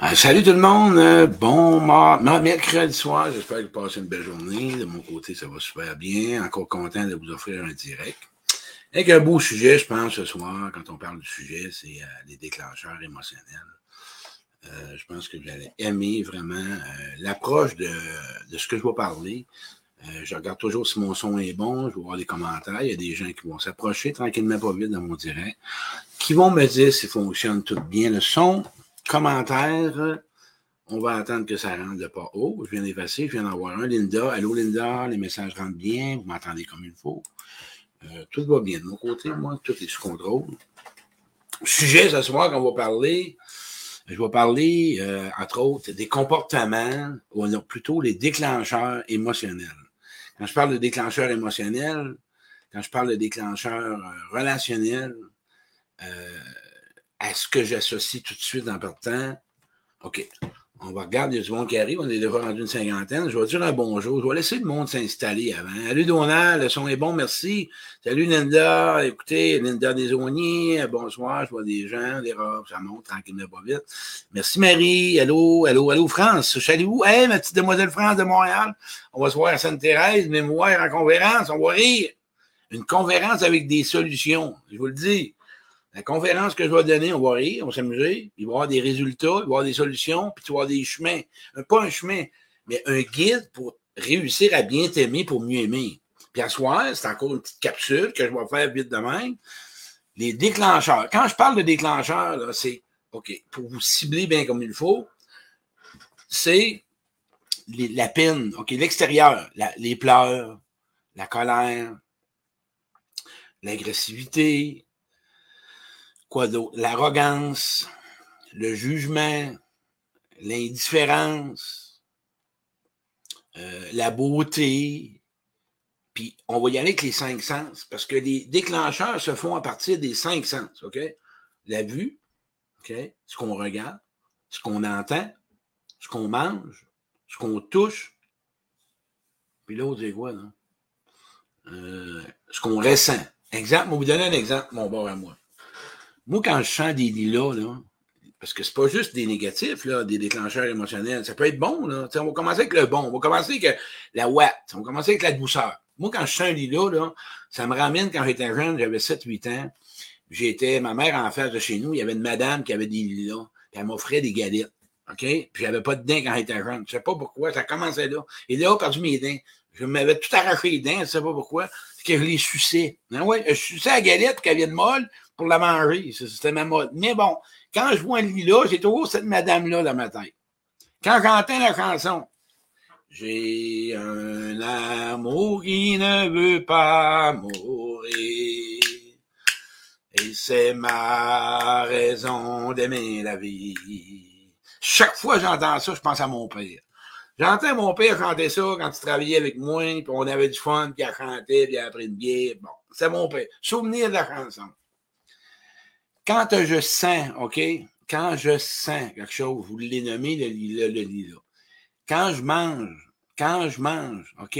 Ah, salut tout le monde. Euh, bon mercredi soir. J'espère que vous passez une belle journée. De mon côté, ça va super bien. Encore content de vous offrir un direct. Avec un beau sujet, je pense, ce soir, quand on parle du sujet, c'est euh, les déclencheurs émotionnels. Euh, je pense que vous allez aimer vraiment l'approche de, de, ce que je vais parler. je regarde toujours si mon son est bon, je vais voir les commentaires. Il y a des gens qui vont s'approcher tranquillement pas vite dans mon direct, qui vont me dire si fonctionne tout bien le son, commentaires. On va attendre que ça rentre de pas haut. Je viens d'effacer, je viens d'en voir un. Linda, allô Linda, les messages rentrent bien, vous m'entendez comme il faut. Euh, tout va bien de mon côté, moi, tout est sous contrôle. Sujet ce soir qu'on va parler, je vais parler, euh, entre autres, des comportements, ou plutôt les déclencheurs émotionnels. Quand je parle de déclencheurs émotionnels, quand je parle de déclencheurs euh, relationnels, ce que j'associe tout de suite en partant, OK, on va regarder, il y monde qui arrive, on est déjà rendu une cinquantaine. Je vais dire un bonjour. Je vais laisser le monde s'installer avant. Salut Donald, le son est bon, merci. Salut Linda, écoutez, Linda Desauniers, bonsoir, je vois des gens, des robes, ça monte tranquillement pas vite. Merci Marie, allô, allô, allô France, salut vous. Hey, ma petite demoiselle France de Montréal, on va se voir à Sainte-Thérèse, mémoire en conférence, on va rire. Une conférence avec des solutions, je vous le dis. La conférence que je vais donner, on va rire, on va s'amuser, il va y avoir des résultats, il va y avoir des solutions, puis tu vas avoir des chemins. Pas un chemin, mais un guide pour réussir à bien t'aimer pour mieux aimer. Puis à soir, c'est encore une petite capsule que je vais faire vite de même. Les déclencheurs. Quand je parle de déclencheurs, c'est, OK, pour vous cibler bien comme il faut, c'est la peine, OK, l'extérieur, les pleurs, la colère, l'agressivité, Quoi? L'arrogance, le jugement, l'indifférence, euh, la beauté. Puis on va y aller avec les cinq sens, parce que les déclencheurs se font à partir des cinq sens, OK? La vue, OK? Ce qu'on regarde, ce qu'on entend, ce qu'on mange, ce qu'on touche. Puis l'autre, c'est quoi, non? Euh, ce qu'on ressent. Exemple, je vais vous donner un exemple, mon bord à moi. Moi, quand je sens des lilas, là, parce que c'est pas juste des négatifs, là, des déclencheurs émotionnels. Ça peut être bon, là. on va commencer avec le bon. On va commencer avec la ouate. On va commencer avec la douceur. Moi, quand je sens un lilas, là, ça me ramène quand j'étais jeune, j'avais 7-8 ans. J'étais, ma mère en face de chez nous, il y avait une madame qui avait des lilas. Puis elle m'offrait des galettes. OK? Puis j'avais pas de dents quand j'étais jeune. Je sais pas pourquoi. Ça commençait là. Et là, perdu mes dents. Je m'avais tout arraché les dents, je sais pas pourquoi. C'est que je les suçais. Ben ouais, je suçais la galette qui avait de molle pour la manger. C'était ma mode. Mais bon, quand je vois un lit-là, j'ai toujours cette madame-là dans ma tête. Quand j'entends la chanson, j'ai un amour qui ne veut pas mourir. Et c'est ma raison d'aimer la vie. Chaque fois que j'entends ça, je pense à mon père. J'entends mon père chanter ça quand il travaillait avec moi, puis on avait du fun, puis il chantait, puis il a pris une bière. Bon, c'est mon père. Souvenir de la chanson. Quand je sens, OK, quand je sens quelque chose, vous l'avez nommé le lila, le lila. Quand je mange, quand je mange, OK,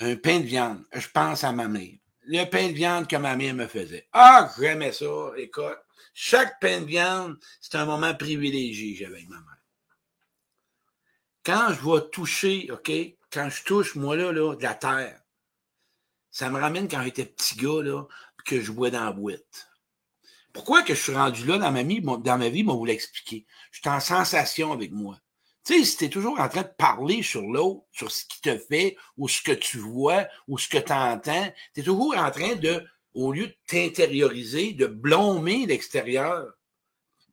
un pain de viande, je pense à ma mère. Le pain de viande que ma mère me faisait. Ah, j'aimais ça. Écoute, chaque pain de viande, c'est un moment privilégié j'avais avec ma mère. Quand je vais toucher, OK, quand je touche, moi, là, là, de la terre, ça me ramène quand j'étais petit gars, là, que je bois dans la boîte. Pourquoi que je suis rendu là dans ma vie, dans ma vie, moi, vous l'expliquer. Je suis en sensation avec moi. Tu sais, si tu es toujours en train de parler sur l'autre, sur ce qui te fait, ou ce que tu vois, ou ce que tu entends, tu es toujours en train de, au lieu de t'intérioriser, de blommer l'extérieur.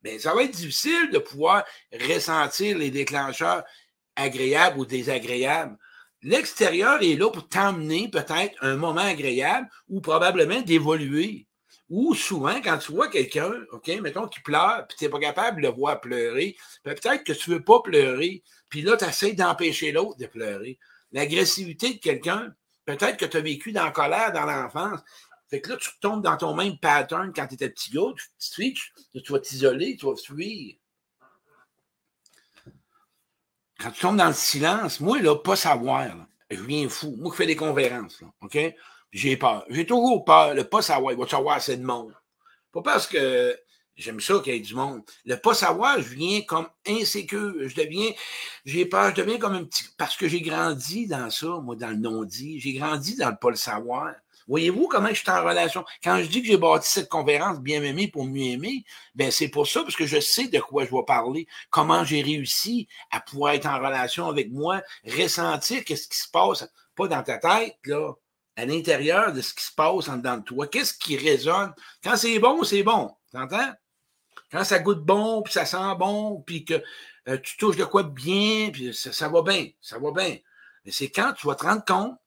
Ben, ça va être difficile de pouvoir ressentir les déclencheurs agréables ou désagréables. L'extérieur est là pour t'emmener peut-être un moment agréable ou probablement d'évoluer. Ou souvent, quand tu vois quelqu'un, OK, mettons, qui pleure, puis tu n'es pas capable de le voir pleurer, ben, peut-être que tu ne veux pas pleurer, puis là, tu essaies d'empêcher l'autre de pleurer. L'agressivité de quelqu'un, peut-être que tu as vécu dans la colère dans l'enfance. Fait que là, tu tombes dans ton même pattern quand tu étais petit gars, tu, tu, tu vas t'isoler, tu vas fuir. Quand tu tombes dans le silence, moi, là, pas savoir, je viens fou. Moi, je fais des conférences, là, OK? J'ai peur. J'ai toujours peur de pas savoir. Il va savoir assez de monde. Pas parce que J'aime ça qu'il y ait du monde. Le pas savoir, je viens comme insécure. Je deviens, j'ai peur, je deviens comme un petit, parce que j'ai grandi dans ça, moi, dans le non-dit. J'ai grandi dans le pas le savoir. Voyez-vous comment je suis en relation? Quand je dis que j'ai bâti cette conférence bien aimée pour mieux aimer, ben c'est pour ça, parce que je sais de quoi je vais parler, comment j'ai réussi à pouvoir être en relation avec moi, ressentir qu'est-ce qui se passe, pas dans ta tête, là, à l'intérieur de ce qui se passe en dedans de toi. Qu'est-ce qui résonne? Quand c'est bon, c'est bon. T'entends? Quand ça goûte bon, puis ça sent bon, puis que euh, tu touches de quoi bien, puis ça, va bien, ça va bien. Mais c'est quand tu vas te rendre compte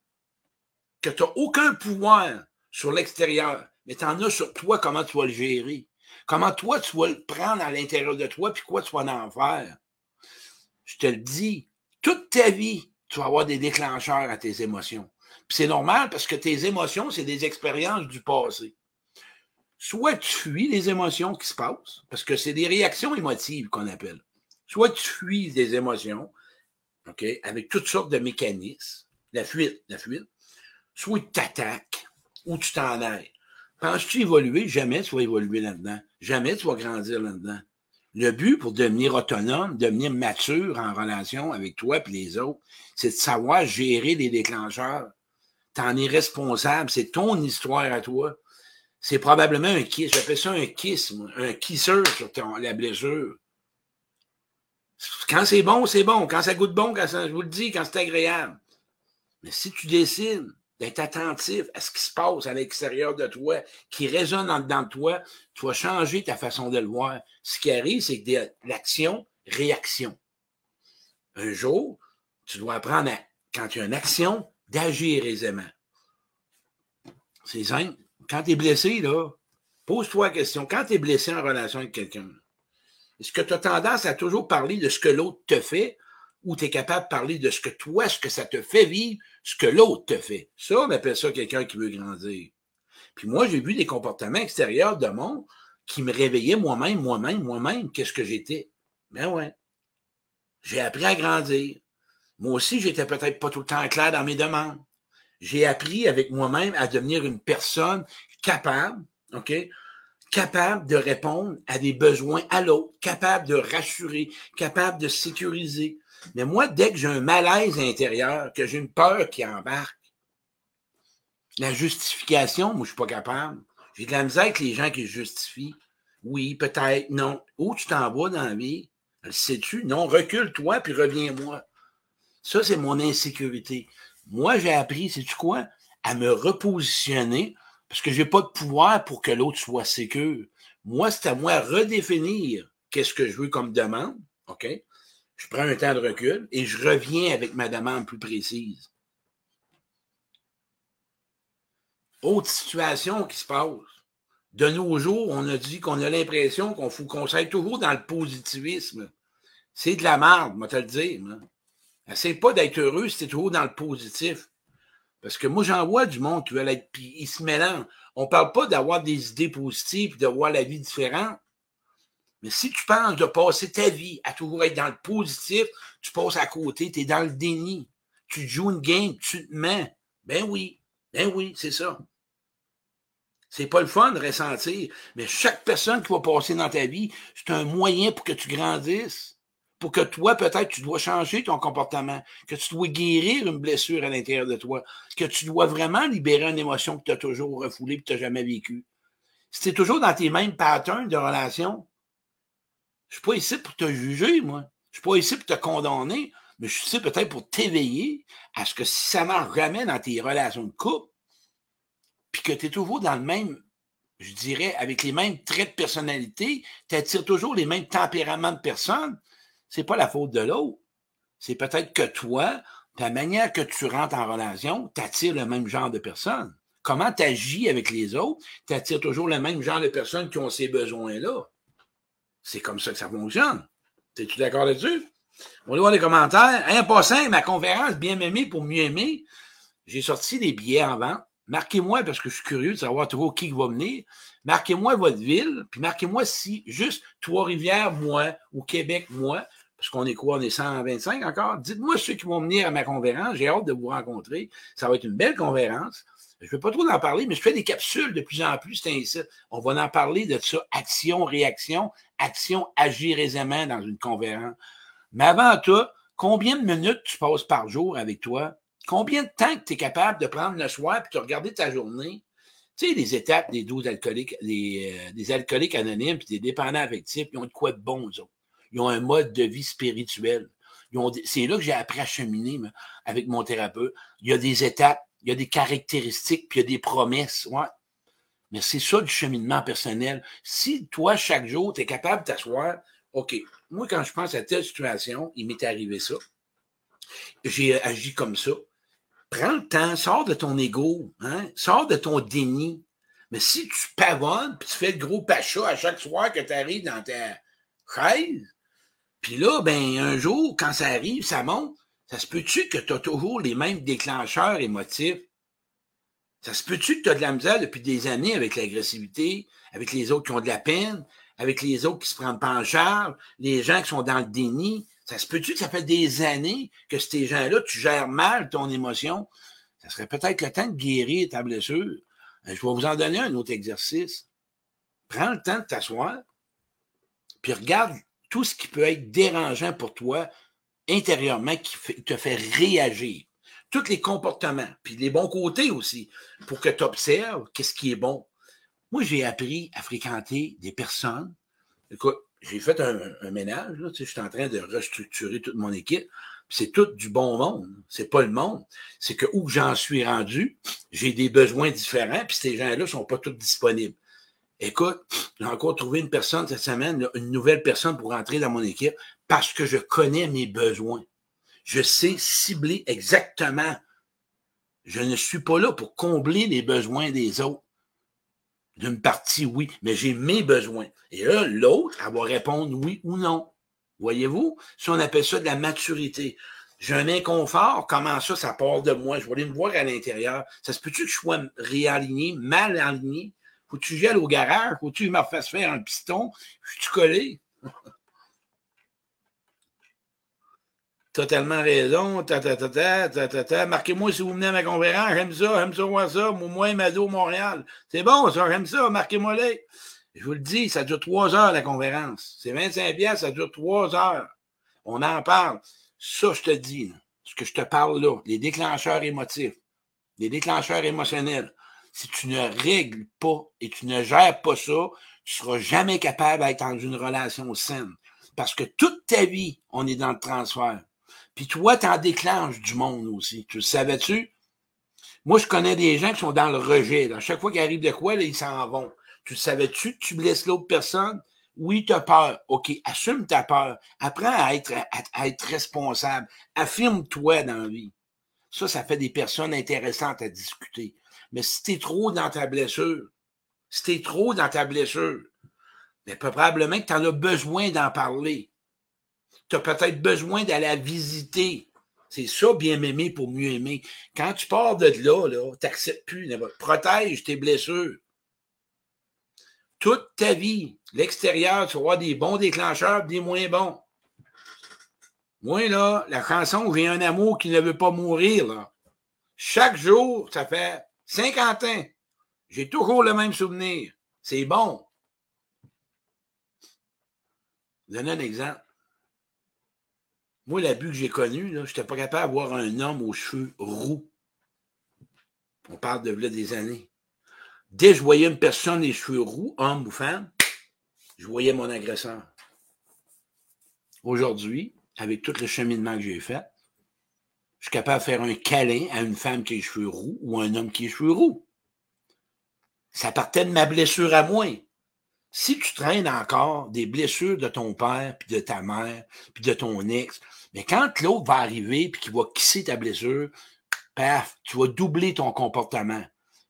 que tu n'as aucun pouvoir sur l'extérieur, mais tu en as sur toi, comment tu vas le gérer. Comment toi, tu vas le prendre à l'intérieur de toi, puis quoi tu vas en faire. Je te le dis, toute ta vie, tu vas avoir des déclencheurs à tes émotions. C'est normal parce que tes émotions, c'est des expériences du passé. Soit tu fuis les émotions qui se passent, parce que c'est des réactions émotives qu'on appelle. Soit tu fuis des émotions, OK, avec toutes sortes de mécanismes. La fuite, la fuite soit tu t'attaques ou tu t'en ailles. Penses-tu évoluer? Jamais tu vas évoluer là-dedans. Jamais tu vas grandir là-dedans. Le but pour devenir autonome, devenir mature en relation avec toi et les autres, c'est de savoir gérer les déclencheurs. Tu en es responsable. C'est ton histoire à toi. C'est probablement un kiss. J'appelle ça un kiss, un kisseur sur ton, la blessure. Quand c'est bon, c'est bon. Quand ça goûte bon, quand je vous le dis, quand c'est agréable. Mais si tu décides d'être attentif à ce qui se passe à l'extérieur de toi, qui résonne en dedans de toi, tu vas changer ta façon de le voir. Ce qui arrive, c'est que l'action, réaction. Un jour, tu dois apprendre, quand tu as une action, d'agir aisément. C'est simple. Quand tu es blessé, là, pose-toi la question. Quand tu es blessé en relation avec quelqu'un, est-ce que tu as tendance à toujours parler de ce que l'autre te fait ou tu es capable de parler de ce que toi, ce que ça te fait vivre, ce que l'autre te fait? Ça, on appelle ça quelqu'un qui veut grandir. Puis moi, j'ai vu des comportements extérieurs de monde qui me réveillaient moi-même, moi-même, moi-même, qu'est-ce que j'étais. Ben ouais. J'ai appris à grandir. Moi aussi, j'étais peut-être pas tout le temps clair dans mes demandes. J'ai appris avec moi-même à devenir une personne capable, OK? Capable de répondre à des besoins à l'autre, capable de rassurer, capable de sécuriser, mais moi, dès que j'ai un malaise intérieur, que j'ai une peur qui embarque, la justification, moi, je suis pas capable. J'ai de la misère avec les gens qui justifient. Oui, peut-être, non. Où tu t'en vas dans la vie? Le sais-tu? Non, recule-toi puis reviens-moi. Ça, c'est mon insécurité. Moi, j'ai appris, sais-tu quoi? À me repositionner parce que j'ai pas de pouvoir pour que l'autre soit sécure. Moi, c'est à moi de redéfinir qu'est-ce que je veux comme demande. OK? je prends un temps de recul et je reviens avec ma demande plus précise. Autre situation qui se passe. De nos jours, on a dit qu'on a l'impression qu'on qu'on soit toujours dans le positivisme. C'est de la merde, moi te le dire. Essaye pas d'être heureux si tu es toujours dans le positif. Parce que moi, j'en vois du monde qui veut être, puis ils se mélangent. On parle pas d'avoir des idées positives, de voir la vie différente. Mais si tu penses de passer ta vie à toujours être dans le positif, tu passes à côté, tu es dans le déni. Tu joues une game, tu te mets. Ben oui, ben oui, c'est ça. C'est pas le fun de ressentir, mais chaque personne qui va passer dans ta vie, c'est un moyen pour que tu grandisses, pour que toi, peut-être, tu dois changer ton comportement, que tu dois guérir une blessure à l'intérieur de toi, que tu dois vraiment libérer une émotion que tu as toujours refoulée et que tu n'as jamais vécue. Si tu es toujours dans tes mêmes patterns de relation, je suis pas ici pour te juger, moi. Je suis pas ici pour te condamner, mais je suis ici peut-être pour t'éveiller à ce que si ça marche jamais dans tes relations de couple, puis que tu es toujours dans le même, je dirais, avec les mêmes traits de personnalité, tu attires toujours les mêmes tempéraments de personnes, c'est pas la faute de l'autre. C'est peut-être que toi, ta manière que tu rentres en relation, tu attires le même genre de personnes. Comment tu agis avec les autres, tu attires toujours le même genre de personnes qui ont ces besoins-là? C'est comme ça que ça fonctionne. Es-tu d'accord là-dessus? On va voir les commentaires. Un passant, ma conférence Bien m'aimer pour mieux aimer. J'ai sorti des billets en vente. Marquez-moi, parce que je suis curieux de savoir toujours qui va venir. Marquez-moi votre ville, puis marquez-moi si juste Trois-Rivières, moi, ou Québec, moi, parce qu'on est quoi? On est 125 encore? Dites-moi ceux qui vont venir à ma conférence. J'ai hâte de vous rencontrer. Ça va être une belle conférence. Je ne veux pas trop en parler, mais je fais des capsules de plus en plus. C'est On va en parler de ça. Action, réaction, action, agir aisément dans une conférence. Mais avant tout, combien de minutes tu passes par jour avec toi? Combien de temps tu es capable de prendre le soir et de regarder ta journée? Tu sais, les étapes des 12 alcooliques, euh, des alcooliques anonymes et des dépendants affectifs, ils ont de quoi de bon, eux autres. Ils ont un mode de vie spirituel. C'est là que j'ai appris à cheminer avec mon thérapeute. Il y a des étapes, il y a des caractéristiques, puis il y a des promesses. Ouais. Mais c'est ça du cheminement personnel. Si toi, chaque jour, tu es capable de t'asseoir, OK, moi, quand je pense à telle situation, il m'est arrivé ça. J'ai agi comme ça. Prends le temps, sors de ton ego, hein? sors de ton déni. Mais si tu pavonnes, puis tu fais le gros pacha à chaque soir que tu arrives dans ta chaise, puis là, ben, un jour, quand ça arrive, ça monte, ça se peut-tu que tu as toujours les mêmes déclencheurs émotifs? Ça se peut-tu que tu as de la misère depuis des années avec l'agressivité, avec les autres qui ont de la peine, avec les autres qui se prennent pas en charge, les gens qui sont dans le déni? Ça se peut-tu que ça fait des années que ces gens-là, tu gères mal ton émotion? Ça serait peut-être le temps de guérir ta blessure. Euh, je vais vous en donner un autre exercice. Prends le temps de t'asseoir, puis regarde tout ce qui peut être dérangeant pour toi intérieurement qui te fait réagir. Tous les comportements, puis les bons côtés aussi, pour que tu observes qu'est-ce qui est bon. Moi, j'ai appris à fréquenter des personnes. Écoute, j'ai fait un, ménage, là, je suis en train de restructurer toute mon équipe. C'est tout du bon monde. C'est pas le monde. C'est que où j'en suis rendu, j'ai des besoins différents, puis ces gens-là sont pas tous disponibles. Écoute, j'ai encore trouvé une personne cette semaine, une nouvelle personne pour rentrer dans mon équipe parce que je connais mes besoins. Je sais cibler exactement. Je ne suis pas là pour combler les besoins des autres. D'une partie, oui, mais j'ai mes besoins. Et là, l'autre, elle va répondre oui ou non. Voyez-vous? Si on appelle ça de la maturité. J'ai un inconfort, comment ça, ça part de moi? Je vais aller me voir à l'intérieur. Ça se peut-tu que je sois réaligné, mal aligné? Faut tu gèles au garage, faut tu me refasses faire un piston. Je suis collé? Totalement raison. Marquez-moi si vous venez à ma conférence. J'aime ça, j'aime ça ça. Moi, Mado, Montréal. C'est bon, ça, j'aime ça. Marquez-moi les. Je vous le dis, ça dure trois heures la conférence. C'est 25 pièces, ça dure trois heures. On en parle. Ça, je te dis, ce que je te parle là, les déclencheurs émotifs, les déclencheurs émotionnels, si tu ne règles pas et tu ne gères pas ça, tu seras jamais capable d'être dans une relation saine. Parce que toute ta vie, on est dans le transfert. Puis toi, tu en déclenches du monde aussi. Tu le savais-tu? Moi, je connais des gens qui sont dans le rejet. À chaque fois qu'il arrive de quoi, ils s'en vont. Tu le savais-tu? Tu blesses l'autre personne? Oui, tu as peur. OK, assume ta peur. Apprends à être, à être responsable. Affirme-toi dans la vie. Ça, ça fait des personnes intéressantes à discuter. Mais si tu es trop dans ta blessure, si tu es trop dans ta blessure, mais probablement que tu en as besoin d'en parler. Tu as peut-être besoin d'aller la visiter. C'est ça, bien m'aimer pour mieux aimer. Quand tu pars de là, là tu n'acceptes plus. Protège tes blessures. Toute ta vie, l'extérieur, tu vas avoir des bons déclencheurs, des moins bons. Moi, là, la chanson J'ai un amour qui ne veut pas mourir. Chaque jour, ça fait 50 ans, j'ai toujours le même souvenir. C'est bon. Je donne un exemple. Moi, l'abus que j'ai connu, je n'étais pas capable d'avoir un homme aux cheveux roux. On parle de là des années. Dès que je voyais une personne les cheveux roux, homme ou femme, je voyais mon agresseur. Aujourd'hui, avec tout le cheminement que j'ai fait, je suis capable de faire un câlin à une femme qui a les cheveux roux ou un homme qui a les cheveux roux. Ça partait de ma blessure à moi. Si tu traînes encore des blessures de ton père, puis de ta mère, puis de ton ex, mais quand l'autre va arriver puis qu'il va kisser ta blessure, paf, tu vas doubler ton comportement.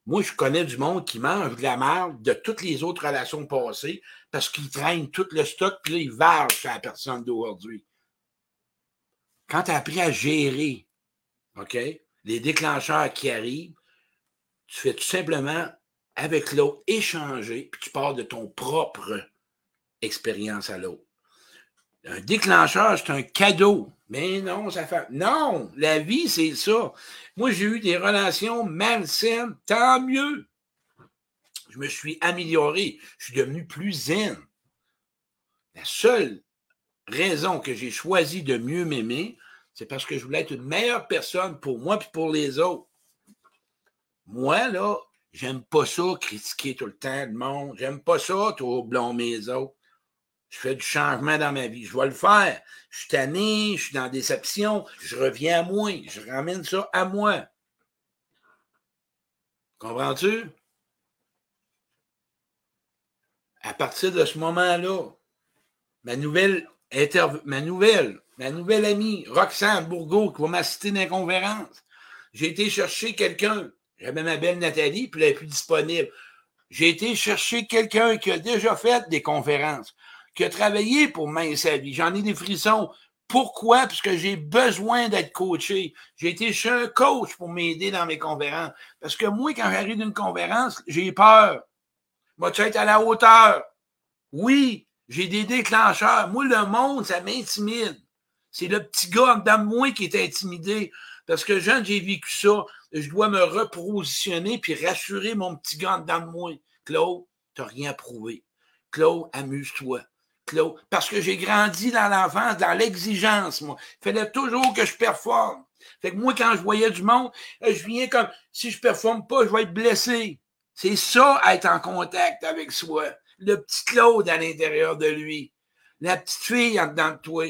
Moi, je connais du monde qui mange de la merde de toutes les autres relations passées parce qu'il traîne tout le stock, puis là, il varge sur la personne d'aujourd'hui. Quand tu as appris à gérer Les déclencheurs qui arrivent, tu fais tout simplement avec l'autre échanger, puis tu pars de ton propre expérience à l'autre. Un déclencheur, c'est un cadeau. Mais non, ça fait. Non, la vie, c'est ça. Moi, j'ai eu des relations malsaines, tant mieux. Je me suis amélioré. Je suis devenu plus zen. La seule raison que j'ai choisi de mieux m'aimer, c'est parce que je voulais être une meilleure personne pour moi et pour les autres. Moi, là, j'aime pas ça, critiquer tout le temps le monde. J'aime pas ça, trop blâmer les autres. Je fais du changement dans ma vie. Je vais le faire. Je suis tanné, je suis dans déception, je reviens à moi. Je ramène ça à moi. Comprends-tu? À partir de ce moment-là, ma nouvelle, ma nouvelle, ma nouvelle amie, Roxane Bourgault, qui va m'assister dans la conférence, j'ai été chercher quelqu'un. J'avais ma belle Nathalie, puis elle n'est plus disponible. J'ai été chercher quelqu'un qui a déjà fait des conférences qui a travaillé pour main sa vie. J'en ai des frissons. Pourquoi? Parce que j'ai besoin d'être coaché. J'ai été chez un coach pour m'aider dans mes conférences. Parce que moi, quand j'arrive d'une conférence, j'ai peur. Moi, tu être à la hauteur? Oui, j'ai des déclencheurs. Moi, le monde, ça m'intimide. C'est le petit gars dans moi qui est intimidé. Parce que, jeune, j'ai vécu ça. Je dois me repositionner puis rassurer mon petit gars dans moi. Claude, tu n'as rien prouvé. Claude, amuse-toi. Parce que j'ai grandi dans l'enfance, dans l'exigence, moi. Il fallait toujours que je performe. Fait que moi, quand je voyais du monde, euh, je viens comme, si je performe pas, je vais être blessé. C'est ça, être en contact avec soi. Le petit Claude à l'intérieur de lui. La petite fille en dedans de toi.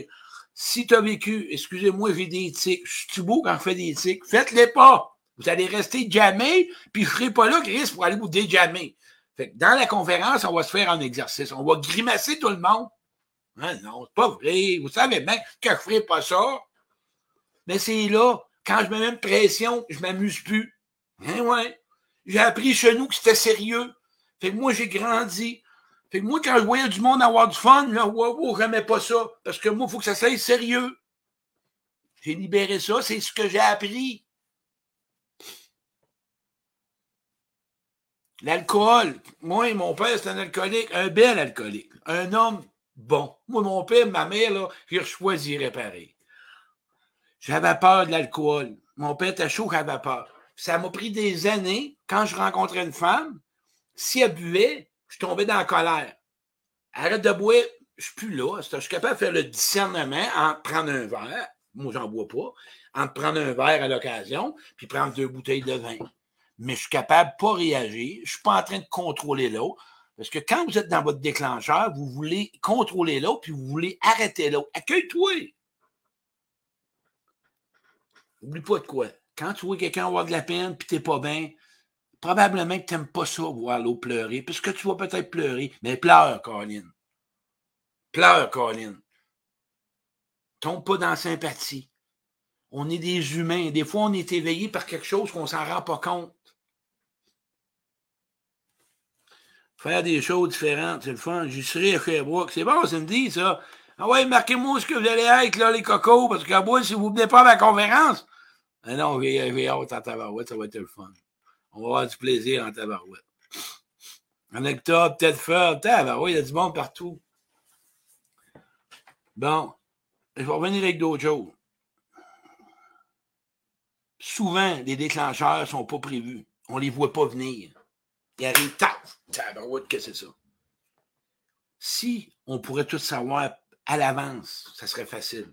Si tu as vécu, excusez-moi, j'ai des tics. Je suis beau quand je fais des tics. Faites-les pas. Vous allez rester jamais, puis je serai pas là, Chris, pour aller vous déjammer dans la conférence, on va se faire un exercice. On va grimacer tout le monde. Hein, non, c'est pas vrai. Vous savez bien que je ferai pas ça. Mais c'est là, quand je me mets une pression, je m'amuse plus. Hein, ouais. J'ai appris chez nous que c'était sérieux. Fait que moi, j'ai grandi. Fait que moi, quand je voyais du monde avoir du fun, là, wow, je n'aimais pas ça. Parce que moi, il faut que ça soit sérieux. J'ai libéré ça, c'est ce que j'ai appris. L'alcool. Moi, mon père, c'est un alcoolique, un bel alcoolique, un homme bon. Moi, mon père, ma mère, là, je choisirais pareil. J'avais peur de l'alcool. Mon père était chaud, j'avais peur. Ça m'a pris des années, quand je rencontrais une femme, si elle buvait, je tombais dans la colère. Arrête de boire, je suis plus là. Je suis capable de faire le discernement en prendre un verre. Moi, j'en bois pas. En prendre un verre à l'occasion, puis prendre deux bouteilles de vin mais je suis capable de pas réagir. Je suis pas en train de contrôler l'autre. Parce que quand vous êtes dans votre déclencheur, vous voulez contrôler l'autre, puis vous voulez arrêter l'autre. Accueille-toi. N'oublie pas de quoi. Quand tu vois quelqu'un avoir de la peine, puis tu n'es pas bien, probablement que tu n'aimes pas ça, voir l'autre pleurer, puisque tu vas peut-être pleurer. Mais pleure, Colin. Pleure, Colin. Tombe pas dans la sympathie. On est des humains. Des fois, on est éveillé par quelque chose qu'on ne s'en rend pas compte. faire des choses différentes, c'est le fun. J'y serai à Sherbrooke. C'est bon, dit ça. Ah ouais, marquez-moi ce que vous allez être, là, les cocos, parce qu'à bout, si vous ne venez pas à la conférence, ah non, j'ai hâte en tabarouette, ça va être le fun. On va avoir du plaisir en tabarouette. En octobre, peut-être faire, tabarouette, il y a du monde partout. Bon, je vais revenir avec d'autres choses. Souvent, les déclencheurs ne sont pas prévus. On ne les voit pas venir. Il arrive, taf, tabarouette, que c'est ça. Si on pourrait tout savoir à l'avance, ça serait facile.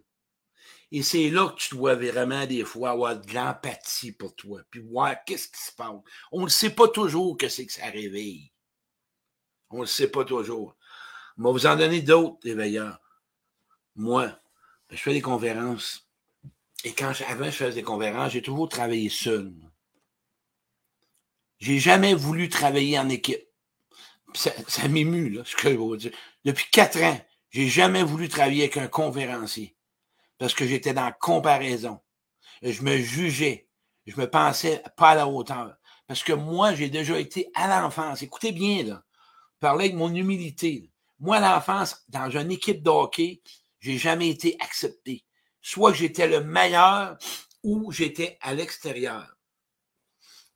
Et c'est là que tu dois vraiment, des fois, avoir de l'empathie pour toi, puis voir qu'est-ce qui se passe. On ne sait pas toujours que c'est que ça réveille. On ne le sait pas toujours. On va vous en donner d'autres éveilleurs. Moi, je fais des conférences. Et quand avant je faisais des conférences, j'ai toujours travaillé seul. J'ai jamais voulu travailler en équipe. Ça, ça m'émue, là, ce que je veux dire. Depuis quatre ans, j'ai jamais voulu travailler avec un conférencier. Parce que j'étais dans comparaison. Je me jugeais. Je me pensais pas à la hauteur. Parce que moi, j'ai déjà été à l'enfance. Écoutez bien, là. Parlez de mon humilité. Moi, à l'enfance, dans une équipe de hockey, j'ai jamais été accepté. Soit j'étais le meilleur ou j'étais à l'extérieur.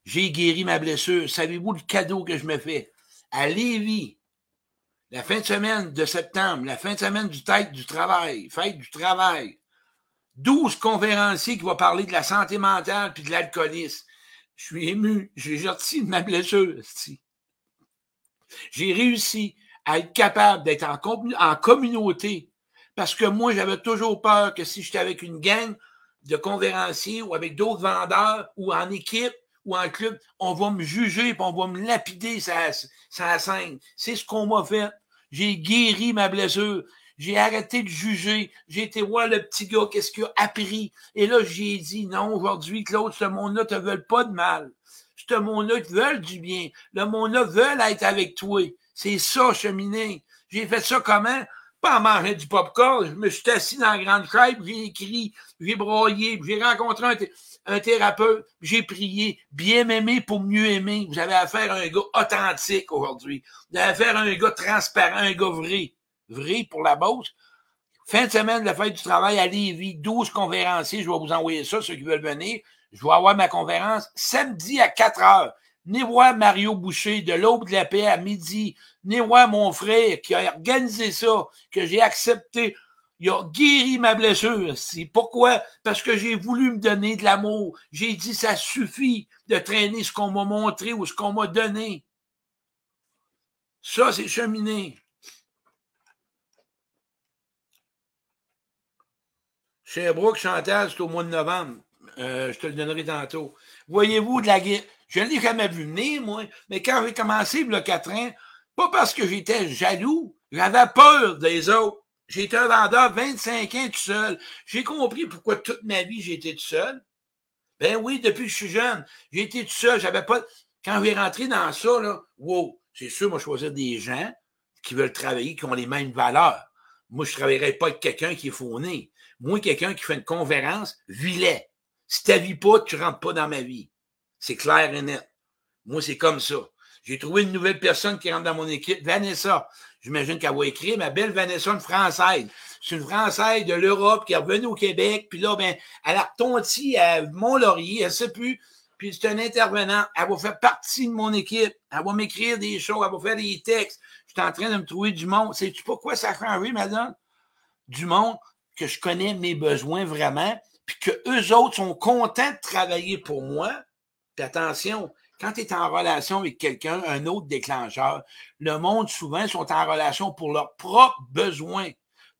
J'ai guéri ma blessure. Savez-vous le cadeau que je me fais? À Lévis, la fin de semaine de septembre, la fin de semaine du tête du travail, fête du travail, 12 conférenciers qui vont parler de la santé mentale puis de l'alcoolisme. Je suis ému. J'ai sorti de ma blessure. J'ai réussi à être capable d'être en, communauté parce que moi, j'avais toujours peur que si j'étais avec une gang de conférenciers ou avec d'autres vendeurs ou en équipe ou en club, on va me juger et on va me lapider sa, sa scène. C'est ce qu'on m'a fait. J'ai guéri ma blessure. J'ai arrêté de juger. J'ai été voir le petit gars, qu'est-ce qu'il a appris? Et là, j'ai dit, non, aujourd'hui, Claude, ce monde-là te veut pas de mal. Ce monde-là te veut du bien. Le monde-là veut être avec toi. C'est ça, cheminer. J'ai fait ça comment? Pas en mangeant du popcorn. Je me suis assis dans la grande chaise, j'ai écrit, j'ai broyé, j'ai rencontré un, thérapeute, j'ai prié. Bien m'aimer pour mieux aimer. Vous avez affaire à un gars authentique aujourd'hui. Vous avez affaire à un gars transparent, un gars vrai vrai pour la Beauce. Fin de semaine la fête du travail à Lévis, 12 conférenciers. Je vais vous envoyer ça, ceux qui veulent venir. Je vais avoir ma conférence samedi à 4 heures. Venez voir Mario Boucher de l'Aube de la Paix à midi. Venez voir mon frère qui a organisé ça, que j'ai accepté. Il a guéri ma blessure. C'est pourquoi? Parce que j'ai voulu me donner de l'amour. J'ai dit, ça suffit de traîner ce qu'on m'a montré ou ce qu'on m'a donné. Ça, c'est cheminer. Sherbrooke, Chantal, c'est au mois de novembre. Euh, je te le donnerai tantôt. Voyez-vous de la guerre. Je ne l'ai jamais vu venir, moi, mais quand j'ai commencé le 4 ans, pas parce que j'étais jaloux, j'avais peur des autres. J'étais un vendeur 25 ans tout seul. J'ai compris pourquoi toute ma vie j'étais tout seul. Ben oui, depuis que je suis jeune, été tout seul. J'avais pas. Quand j'ai rentré dans ça, là, wow, c'est sûr, moi, choisir des gens qui veulent travailler, qui ont les mêmes valeurs. Moi, je ne travaillerais pas avec quelqu'un qui est fauné. Moi, quelqu'un qui fait une conférence, vis-les. Si tu vis pas, tu rentres pas dans ma vie. C'est clair et net. Moi, c'est comme ça. J'ai trouvé une nouvelle personne qui rentre dans mon équipe, Vanessa. J'imagine qu'elle va écrire, ma belle Vanessa, une Française. C'est une Française de l'Europe qui est revenue au Québec, puis là, ben, elle a retonti à Mont-Laurier, elle sait plus. Puis c'est un intervenant. Elle va faire partie de mon équipe. Elle va m'écrire des choses, elle va faire des textes. Je suis en train de me trouver du monde. Sais-tu pourquoi ça a changé, madame? Du monde? Que je connais mes besoins vraiment, puis que eux autres sont contents de travailler pour moi. Puis attention, quand tu es en relation avec quelqu'un, un autre déclencheur, le monde souvent sont en relation pour leurs propres besoins,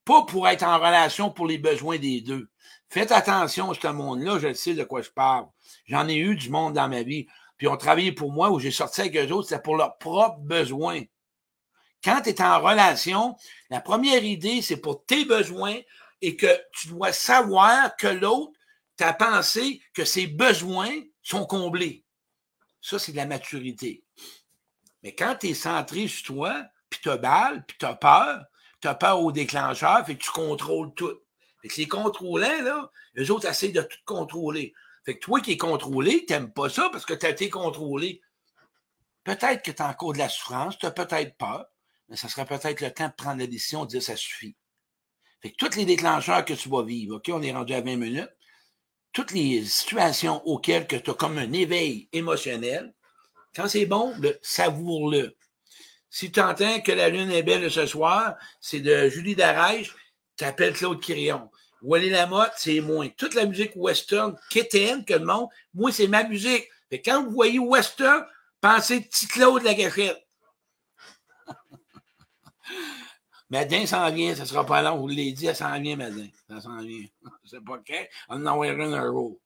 pas pour être en relation pour les besoins des deux. Faites attention à ce monde-là, je sais de quoi je parle. J'en ai eu du monde dans ma vie. Puis on travaillé pour moi, où j'ai sorti avec eux autres, c'était pour leurs propres besoins. Quand tu es en relation, la première idée, c'est pour tes besoins, et que tu dois savoir que l'autre t'a pensé que ses besoins sont comblés. Ça, c'est de la maturité. Mais quand tu es centré sur toi, puis tu as balle, puis tu as peur, tu as peur au déclencheur, fait tu contrôles tout. Fait que les contrôlants, là, eux autres essaient de tout contrôler. Fait que toi qui es contrôlé, tu n'aimes pas ça parce que tu as été contrôlé. Peut-être que tu as encore de la souffrance, tu as peut-être peur, mais ça serait peut-être le temps de prendre la décision de dire ça suffit. Fait que tous les déclencheurs que tu vas vivre, OK, on est rendu à 20 minutes, toutes les situations auxquelles tu as comme un éveil émotionnel, quand c'est bon, savoure-le. Si tu entends que la lune est belle ce soir, c'est de Julie Darèche, t'appelles Claude Quirion. Wally Lamotte, c'est moins. Toute la musique western, quétaine que le monde, moi, c'est ma musique. Fait quand vous voyez western, pensez petit Claude la gâchette. Madin s'en vient, ça sera pas long, vous l'avez dit, elle s'en vient, Madin. Ça s'en vient. Sais pas quand, on en enverra un euro.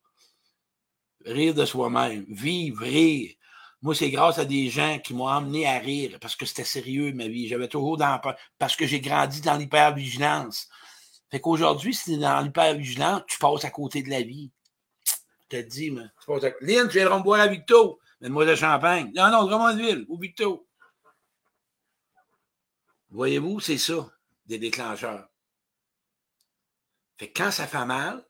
Rire de soi-même, vivre, rire. Moi, c'est grâce à des gens qui m'ont amené à rire parce que c'était sérieux, ma vie. J'avais toujours dans parce que j'ai grandi dans l'hypervigilance. Fait qu'aujourd'hui, si tu es dans l'hypervigilance, tu passes à côté de la vie. Je te dis, mais tu passes à... Lynn, tu me boire à Victo. Mets-moi de champagne. Non, non, Drummondville, au Victo. Voyez-vous, c'est ça, des déclencheurs. Fait que quand ça fait mal,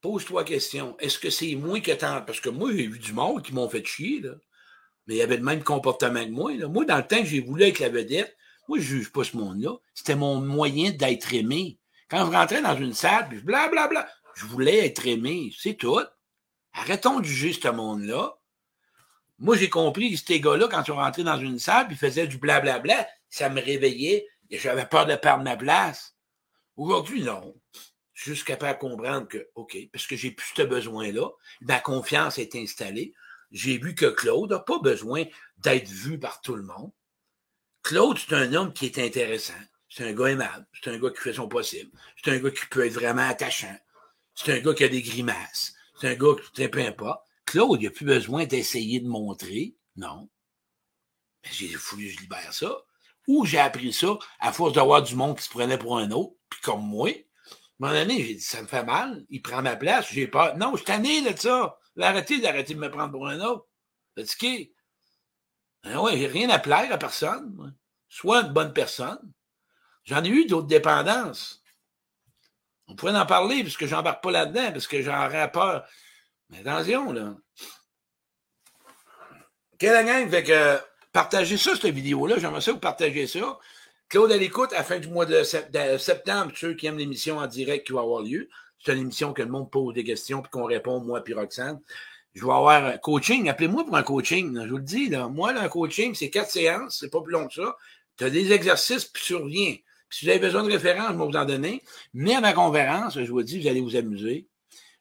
pose-toi la question. Est-ce que c'est moi qui attends? Parce que moi, j'ai vu du monde qui m'ont fait chier. Mais il y avait le même comportement que moi. Là. Moi, dans le temps que j'ai voulu être la vedette, moi, je ne juge pas ce monde-là. C'était mon moyen d'être aimé. Quand je rentrais dans une salle, puis blablabla, je voulais être aimé. C'est tout. Arrêtons de juger ce monde-là. Moi, j'ai compris que ces gars-là, quand ils sont rentrés dans une salle, puis ils faisaient du blablabla, ça me réveillait et j'avais peur de perdre ma place. Aujourd'hui, non. Je suis comprendre que, OK, parce que j'ai plus ce besoin-là, ma confiance est installée. J'ai vu que Claude n'a pas besoin d'être vu par tout le monde. Claude, c'est un homme qui est intéressant. C'est un gars aimable. C'est un gars qui fait son possible. C'est un gars qui peut être vraiment attachant. C'est un gars qui a des grimaces. C'est un gars qui ne peu pas. Claude, il n'a plus besoin d'essayer de montrer. Non. Mais j'ai voulu je libère ça. Ou j'ai appris ça à force d'avoir du monde qui se prenait pour un autre, puis comme moi. À un moment donné, j'ai dit, ça me fait mal, il prend ma place, j'ai peur. Non, je suis tanné de ça. Arrêtez d'arrêter de me prendre pour un autre. Fatigué. Ben ouais, j'ai rien à plaire à personne. Soit une bonne personne. J'en ai eu d'autres dépendances. On pourrait en parler, parce que j'embarque pas là-dedans, parce que j'en aurais peur. Mais attention, là. Quelle gang? Fait que partagez ça, cette vidéo-là. J'aimerais ça vous partager ça. Claude à l'écoute à la fin du mois de septembre, ceux qui aiment l'émission en direct qui va avoir lieu. C'est une émission que le monde pose des questions puis qu'on répond, moi puis Roxane. Je vais avoir un coaching. Appelez-moi pour un coaching. je vous le dis, là. moi, là, un coaching, c'est quatre séances, c'est pas plus long que ça. Tu as des exercices, puis tu reviens. Puis si vous avez besoin de références, je vais vous en donner. Mais à ma conférence, je vous dis, vous allez vous amuser.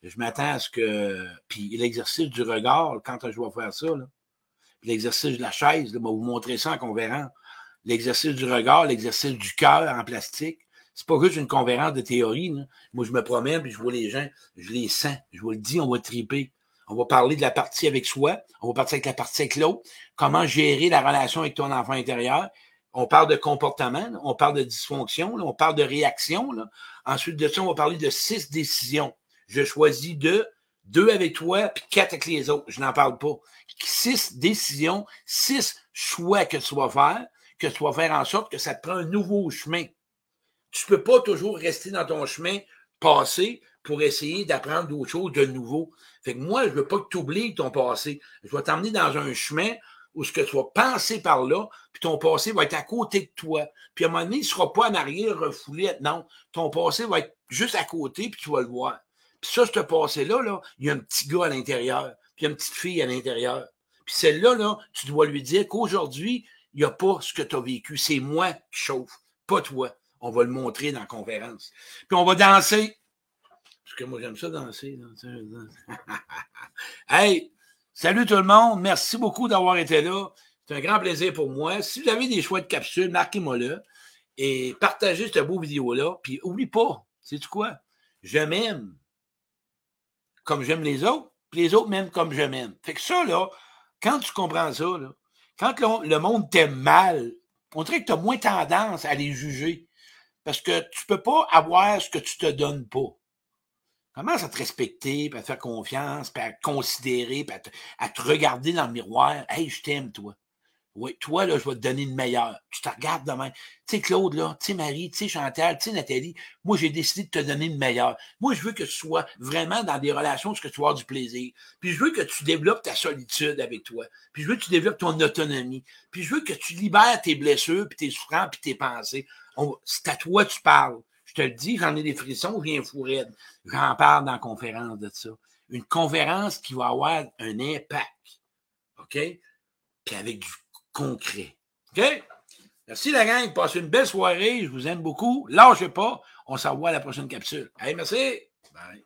Je m'attends à ce que. Puis l'exercice du regard, quand je vais faire ça, là. L'exercice de la chaise, je vais vous montrer ça en conférence. L'exercice du regard, l'exercice du cœur en plastique. C'est pas juste une conférence de théorie. Moi, je me promène, puis je vois les gens, je les sens. Je vous le dis, on va triper. On va parler de la partie avec soi. On va partir avec la partie avec l'autre. Comment gérer la relation avec ton enfant intérieur? On parle de comportement, on parle de dysfonction, on parle de réaction. Ensuite de ça, on va parler de six décisions. Je choisis deux, deux avec toi, puis quatre avec les autres. Je n'en parle pas. Six décisions, six choix que tu vas faire, que tu vas faire en sorte que ça te prend un nouveau chemin. Tu ne peux pas toujours rester dans ton chemin passé pour essayer d'apprendre d'autres choses de nouveau. Fait que moi, je ne veux pas que tu oublies ton passé. Je vais t'emmener dans un chemin où ce que tu vas penser par là, puis ton passé va être à côté de toi. Puis à un moment donné, il ne sera pas en arrière, refoulé. Non, ton passé va être juste à côté, puis tu vas le voir. Ça, ce passé-là, là, il y a un petit gars à l'intérieur, puis une petite fille à l'intérieur. Puis celle-là, là, tu dois lui dire qu'aujourd'hui, il n'y a pas ce que tu as vécu. C'est moi qui chauffe, pas toi. On va le montrer dans la conférence. Puis on va danser. Parce que moi, j'aime ça danser. hey, salut tout le monde. Merci beaucoup d'avoir été là. C'est un grand plaisir pour moi. Si vous avez des choix de capsules, marquez-moi là et partagez cette beau vidéo-là. Puis oublie pas, c'est quoi? Je m'aime comme j'aime les autres, puis les autres m'aiment comme je m'aime. Fait que ça, là, quand tu comprends ça, là, quand le monde t'aime mal, on dirait que tu as moins tendance à les juger. Parce que tu peux pas avoir ce que tu te donnes pas. Commence à te respecter, puis à te faire confiance, puis à te considérer, puis à te, regarder dans le miroir? Hey, je t'aime, toi. Oui, toi, là, je vais te donner le meilleur. Tu te regardes demain. Tu sais, Claude, là, tu sais, Marie, tu sais, Chantal, tu sais, Nathalie, moi, j'ai décidé de te donner le meilleur. Moi, je veux que tu sois vraiment dans des relations où tu vas avoir du plaisir. Puis je veux que tu développes ta solitude avec toi. Puis je veux que tu développes ton autonomie. Puis je veux que tu libères tes blessures, puis tes souffrances, puis tes pensées. C'est à toi que tu parles. Je te le dis, j'en ai des frissons, je viens fou. J'en parle dans la conférence de ça. Une conférence qui va avoir un impact. OK? Puis avec du concret. OK? Merci la gang. Passez une belle soirée. Je vous aime beaucoup. Lâchez pas. On s'envoie à la prochaine capsule. Allez, merci. Bye.